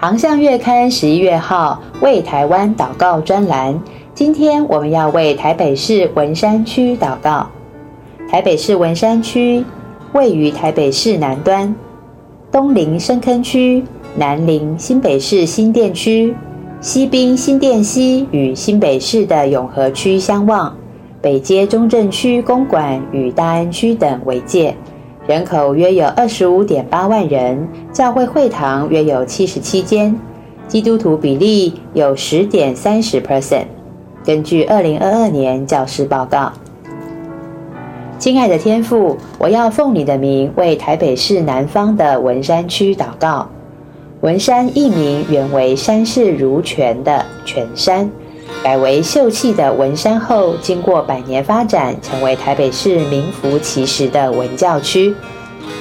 航向月刊十一月号为台湾祷告专栏，今天我们要为台北市文山区祷告。台北市文山区位于台北市南端，东临深坑区，南临新北市新店区，西滨新店西与新北市的永和区相望，北接中正区公馆与大安区等为界。人口约有二十五点八万人，教会会堂约有七十七间，基督徒比例有十点三十 percent。根据二零二二年教师报告，亲爱的天父，我要奉你的名为台北市南方的文山区祷告。文山一名原为山势如泉的泉山。改为秀气的文山后，经过百年发展，成为台北市名副其实的文教区。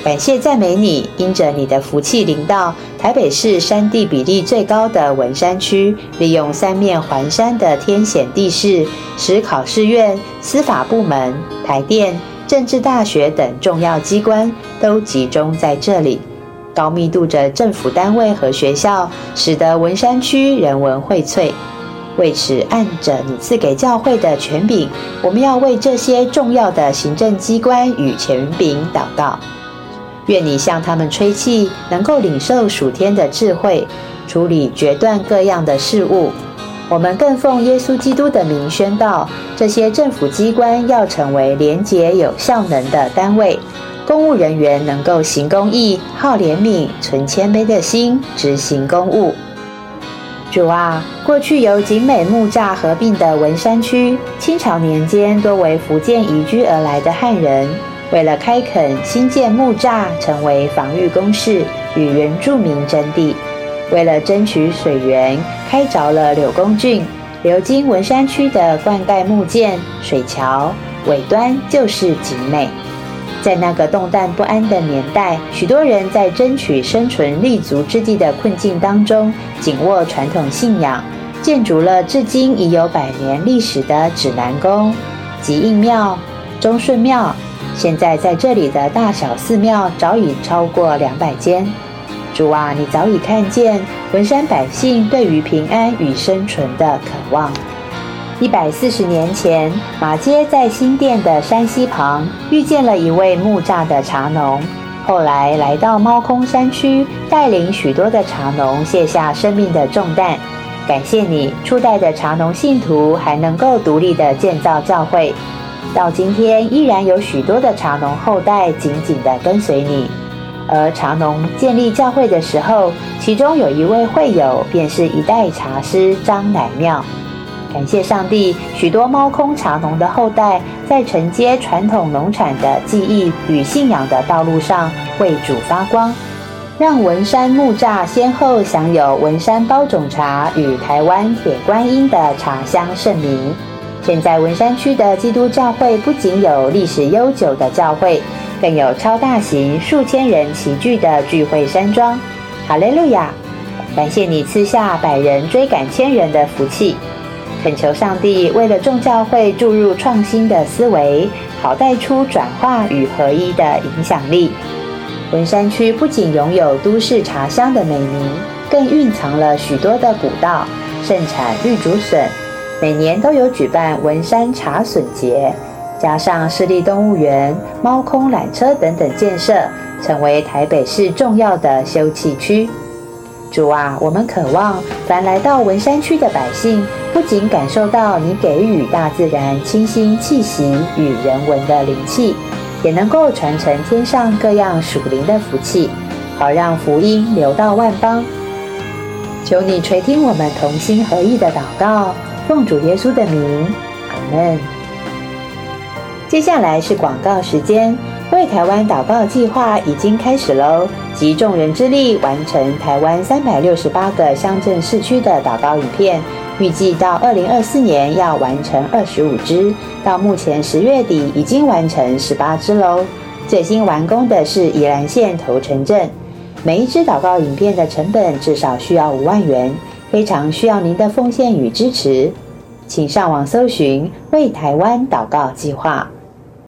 感谢赞美你，因着你的福气临到台北市山地比例最高的文山区，利用三面环山的天险地势，使考试院、司法部门、台电、政治大学等重要机关都集中在这里。高密度的政府单位和学校，使得文山区人文荟萃。为此，按着你赐给教会的权柄，我们要为这些重要的行政机关与权柄祷告。愿你向他们吹气，能够领受属天的智慧，处理决断各样的事物。我们更奉耶稣基督的名宣告：这些政府机关要成为廉洁有效能的单位，公务人员能够行公义、好怜悯、存谦卑的心，执行公务。主啊，过去由景美木栅合并的文山区，清朝年间多为福建移居而来的汉人，为了开垦新建木栅，成为防御工事，与原住民争地。为了争取水源，开凿了柳公圳，流经文山区的灌溉木建水桥，尾端就是景美。在那个动荡不安的年代，许多人在争取生存立足之地的困境当中，紧握传统信仰，建筑了至今已有百年历史的指南宫、吉应庙、忠顺庙。现在在这里的大小寺庙早已超过两百间。主啊，你早已看见文山百姓对于平安与生存的渴望。一百四十年前，马街在新店的山溪旁遇见了一位木栅的茶农。后来来到猫空山区，带领许多的茶农卸下生命的重担。感谢你，初代的茶农信徒还能够独立的建造教会。到今天，依然有许多的茶农后代紧紧的跟随你。而茶农建立教会的时候，其中有一位会友，便是一代茶师张乃妙。感谢上帝，许多猫空茶农的后代在承接传统农产的技艺与信仰的道路上为主发光，让文山木栅先后享有文山包种茶与台湾铁观音的茶香盛名。现在文山区的基督教会不仅有历史悠久的教会，更有超大型数千人齐聚的聚会山庄。哈利路亚！感谢你赐下百人追赶千人的福气。恳求上帝为了众教会注入创新的思维，好带出转化与合一的影响力。文山区不仅拥有都市茶香的美名，更蕴藏了许多的古道，盛产绿竹笋，每年都有举办文山茶笋节。加上市立动物园、猫空缆车等等建设，成为台北市重要的休憩区。主啊，我们渴望凡来到文山区的百姓，不仅感受到你给予大自然清新气息与人文的灵气，也能够传承天上各样属灵的福气，好让福音流到万邦。求你垂听我们同心合意的祷告，奉主耶稣的名，阿门。接下来是广告时间。为台湾祷告计划已经开始喽！集众人之力完成台湾三百六十八个乡镇市区的祷告影片，预计到二零二四年要完成二十五支，到目前十月底已经完成十八支喽。最新完工的是宜兰县头城镇，每一支祷告影片的成本至少需要五万元，非常需要您的奉献与支持，请上网搜寻“为台湾祷告计划”。